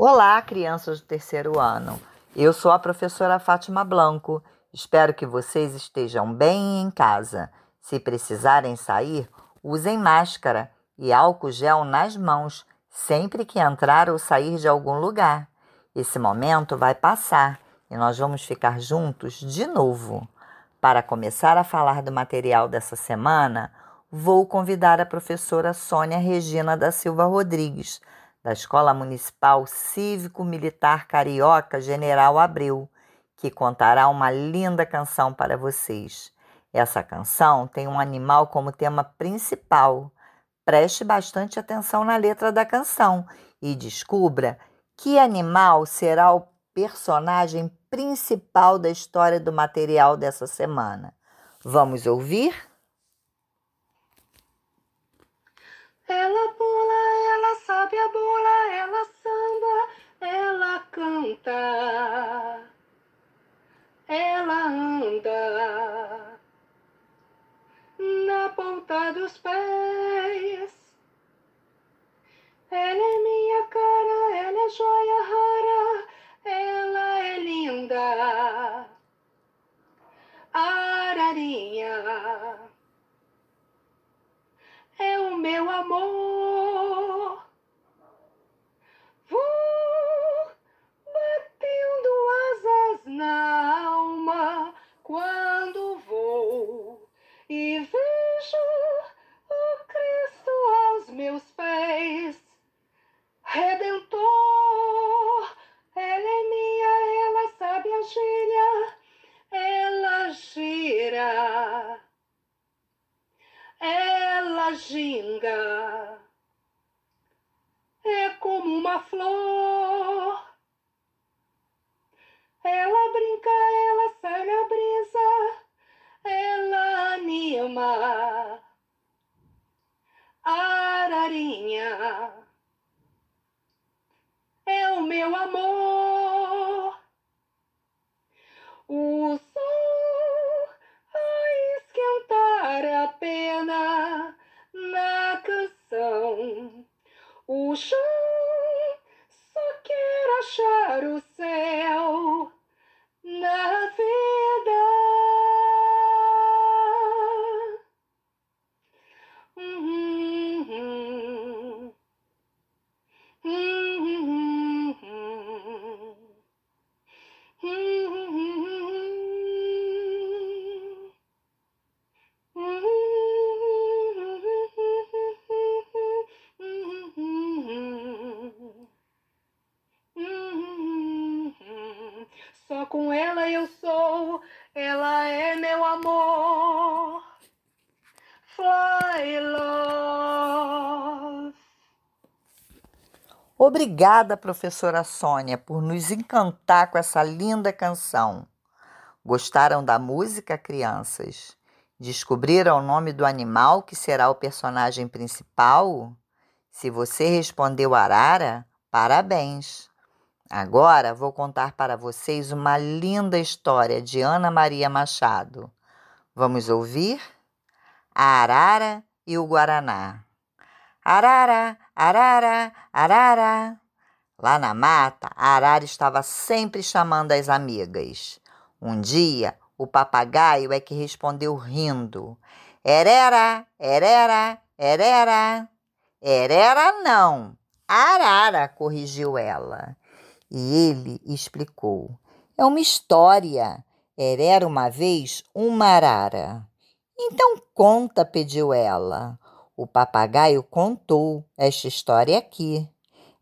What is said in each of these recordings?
Olá, crianças do terceiro ano. Eu sou a professora Fátima Blanco. Espero que vocês estejam bem em casa. Se precisarem sair, usem máscara e álcool gel nas mãos sempre que entrar ou sair de algum lugar. Esse momento vai passar e nós vamos ficar juntos de novo. Para começar a falar do material dessa semana, vou convidar a professora Sônia Regina da Silva Rodrigues da Escola Municipal Cívico-Militar Carioca General Abreu, que contará uma linda canção para vocês. Essa canção tem um animal como tema principal. Preste bastante atenção na letra da canção e descubra que animal será o personagem principal da história do material dessa semana. Vamos ouvir? Ela pula, ela sabe a bola, ela samba, ela canta, ela anda na ponta dos pés. Ararinha é o meu amor. O sol a esquentar a pena na canção. O chão Obrigada, professora Sônia, por nos encantar com essa linda canção. Gostaram da música, crianças? Descobriram o nome do animal que será o personagem principal? Se você respondeu arara, parabéns! Agora vou contar para vocês uma linda história de Ana Maria Machado. Vamos ouvir? A Arara e o Guaraná. Arara, arara, arara. Lá na mata, a arara estava sempre chamando as amigas. Um dia, o papagaio é que respondeu rindo: Erera, erera, erera. Erera não, arara, corrigiu ela. E ele explicou: É uma história. Era uma vez uma arara. Então conta, pediu ela. O papagaio contou esta história aqui.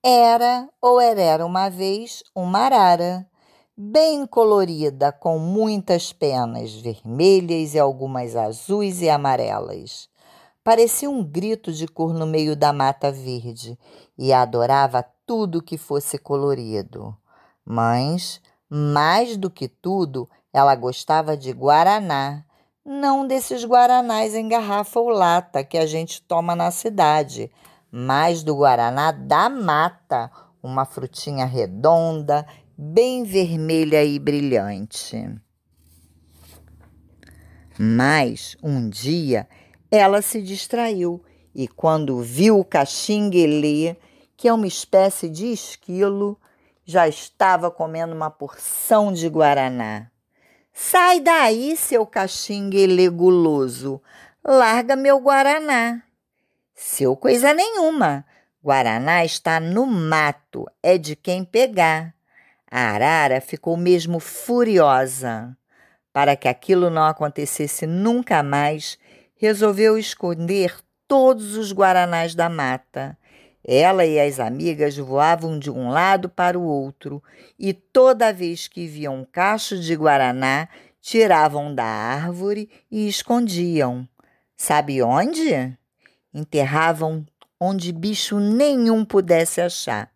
Era ou era uma vez uma arara, bem colorida, com muitas penas vermelhas e algumas azuis e amarelas. Parecia um grito de cor no meio da mata verde e adorava tudo que fosse colorido. Mas, mais do que tudo, ela gostava de guaraná, não desses guaranás em garrafa ou lata que a gente toma na cidade, mas do guaraná da mata, uma frutinha redonda, bem vermelha e brilhante. Mas um dia ela se distraiu e, quando viu o caxinguelê, que é uma espécie de esquilo, já estava comendo uma porção de guaraná. Sai daí, seu caxinguele guloso. Larga meu guaraná. Seu coisa nenhuma. Guaraná está no mato, é de quem pegar. A arara ficou mesmo furiosa. Para que aquilo não acontecesse nunca mais, resolveu esconder todos os guaranás da mata. Ela e as amigas voavam de um lado para o outro e toda vez que viam um cacho de guaraná, tiravam da árvore e escondiam. Sabe onde? Enterravam onde bicho nenhum pudesse achar.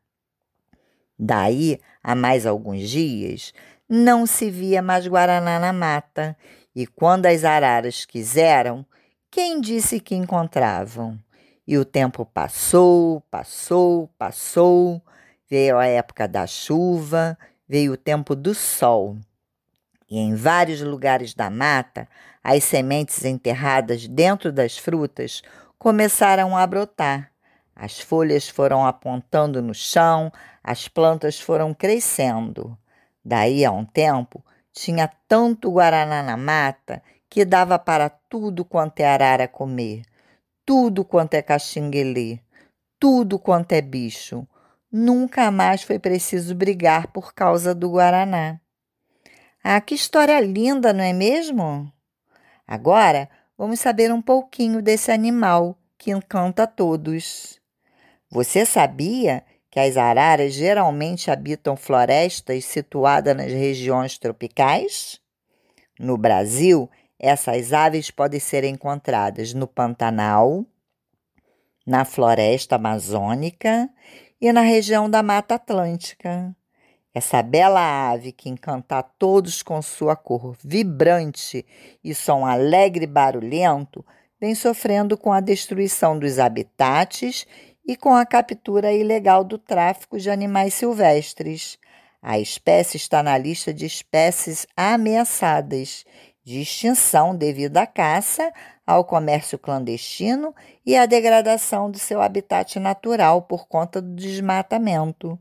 Daí a mais alguns dias, não se via mais guaraná na mata, e quando as araras quiseram, quem disse que encontravam? E o tempo passou, passou, passou. Veio a época da chuva, veio o tempo do sol. E em vários lugares da mata, as sementes enterradas dentro das frutas começaram a brotar. As folhas foram apontando no chão, as plantas foram crescendo. Daí a um tempo, tinha tanto guaraná na mata que dava para tudo quanto é arara comer tudo quanto é caxinguelê, tudo quanto é bicho. Nunca mais foi preciso brigar por causa do Guaraná. Ah, que história linda, não é mesmo? Agora vamos saber um pouquinho desse animal que encanta todos. Você sabia que as araras geralmente habitam florestas situadas nas regiões tropicais? No Brasil, essas aves podem ser encontradas no Pantanal, na floresta amazônica e na região da Mata Atlântica. Essa bela ave que encanta a todos com sua cor vibrante e som alegre e barulhento vem sofrendo com a destruição dos habitats e com a captura ilegal do tráfico de animais silvestres. A espécie está na lista de espécies ameaçadas de extinção devido à caça, ao comércio clandestino e à degradação do seu habitat natural por conta do desmatamento.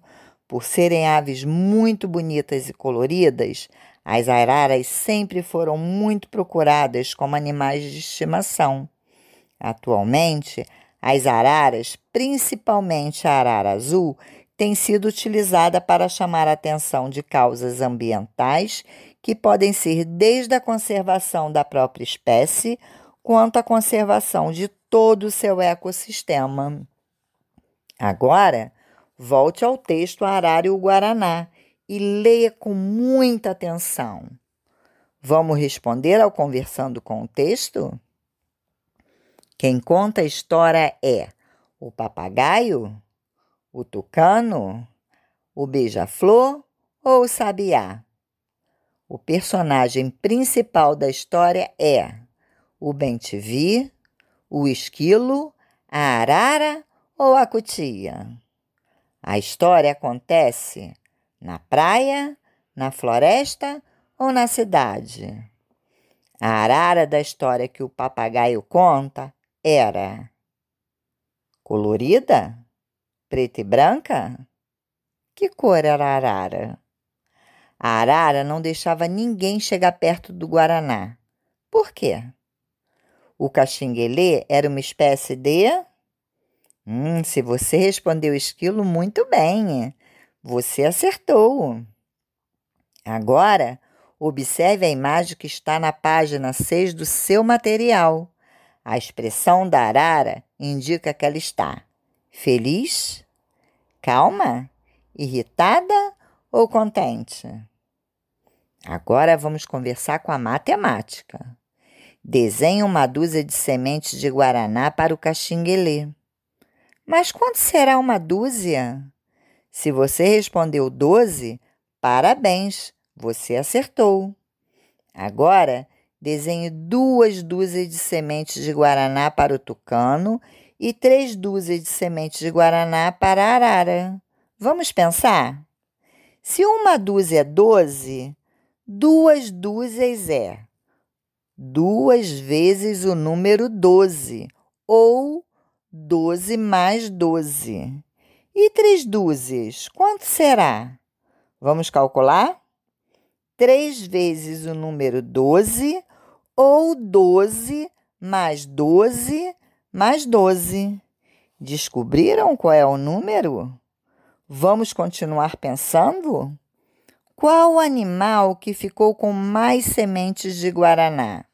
Por serem aves muito bonitas e coloridas, as araras sempre foram muito procuradas como animais de estimação. Atualmente, as araras, principalmente a arara azul, têm sido utilizada para chamar a atenção de causas ambientais que podem ser desde a conservação da própria espécie quanto a conservação de todo o seu ecossistema. Agora, volte ao texto Arário Guaraná e leia com muita atenção. Vamos responder ao conversando com o texto? Quem conta a história é o papagaio, o tucano, o beija-flor ou o sabiá? O personagem principal da história é o bem-te-vi, o esquilo, a arara ou a cutia. A história acontece na praia, na floresta ou na cidade. A arara da história que o papagaio conta era colorida, preta e branca? Que cor era a arara? A arara não deixava ninguém chegar perto do guaraná. Por quê? O caxinguelê era uma espécie de. Hum, se você respondeu esquilo, muito bem. Você acertou. Agora, observe a imagem que está na página 6 do seu material. A expressão da arara indica que ela está feliz, calma, irritada ou contente? Agora vamos conversar com a matemática. Desenhe uma dúzia de sementes de guaraná para o caxinguelê. Mas quanto será uma dúzia? Se você respondeu 12, parabéns, você acertou. Agora, desenhe duas dúzias de sementes de guaraná para o tucano e três dúzias de sementes de guaraná para a arara. Vamos pensar? Se uma dúzia é 12, Duas dúzias é duas vezes o número 12, ou 12 mais 12. E três dúzias, quanto será? Vamos calcular? Três vezes o número 12 ou 12 mais 12 mais 12. Descobriram qual é o número? Vamos continuar pensando? Qual animal que ficou com mais sementes de guaraná?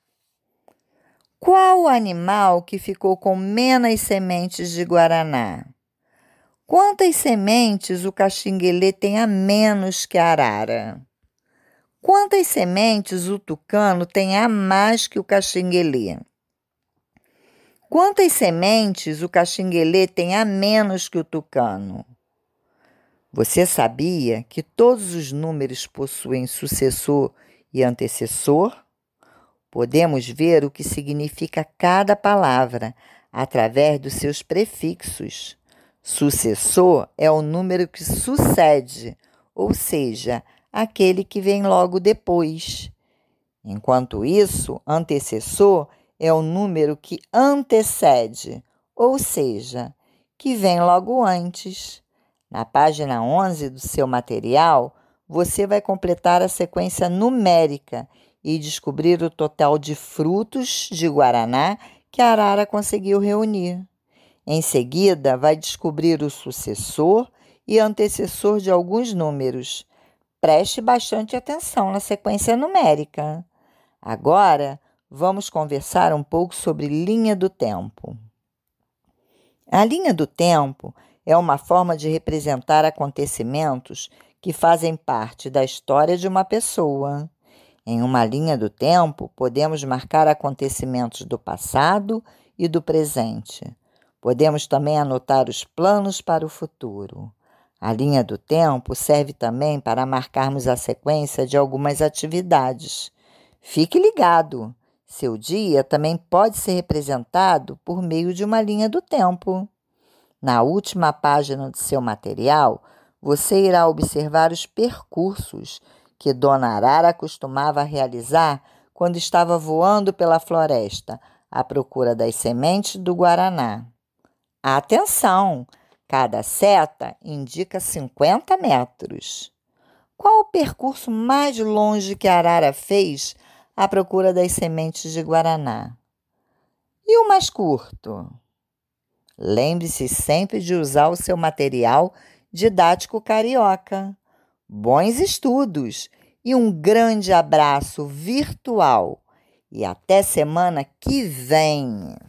Qual animal que ficou com menos sementes de guaraná? Quantas sementes o caxinguelê tem a menos que a arara? Quantas sementes o tucano tem a mais que o caxinguelê? Quantas sementes o caxinguelê tem a menos que o tucano? Você sabia que todos os números possuem sucessor e antecessor? Podemos ver o que significa cada palavra através dos seus prefixos. Sucessor é o número que sucede, ou seja, aquele que vem logo depois. Enquanto isso, antecessor é o número que antecede, ou seja, que vem logo antes. Na página 11 do seu material, você vai completar a sequência numérica e descobrir o total de frutos de guaraná que a arara conseguiu reunir. Em seguida, vai descobrir o sucessor e antecessor de alguns números. Preste bastante atenção na sequência numérica. Agora, vamos conversar um pouco sobre linha do tempo. A linha do tempo é uma forma de representar acontecimentos que fazem parte da história de uma pessoa. Em uma linha do tempo, podemos marcar acontecimentos do passado e do presente. Podemos também anotar os planos para o futuro. A linha do tempo serve também para marcarmos a sequência de algumas atividades. Fique ligado! Seu dia também pode ser representado por meio de uma linha do tempo. Na última página do seu material, você irá observar os percursos que Dona Arara costumava realizar quando estava voando pela floresta à procura das sementes do guaraná. Atenção! Cada seta indica 50 metros. Qual o percurso mais longe que a arara fez à procura das sementes de guaraná? E o mais curto? Lembre-se sempre de usar o seu material didático carioca. Bons estudos e um grande abraço virtual. E até semana que vem!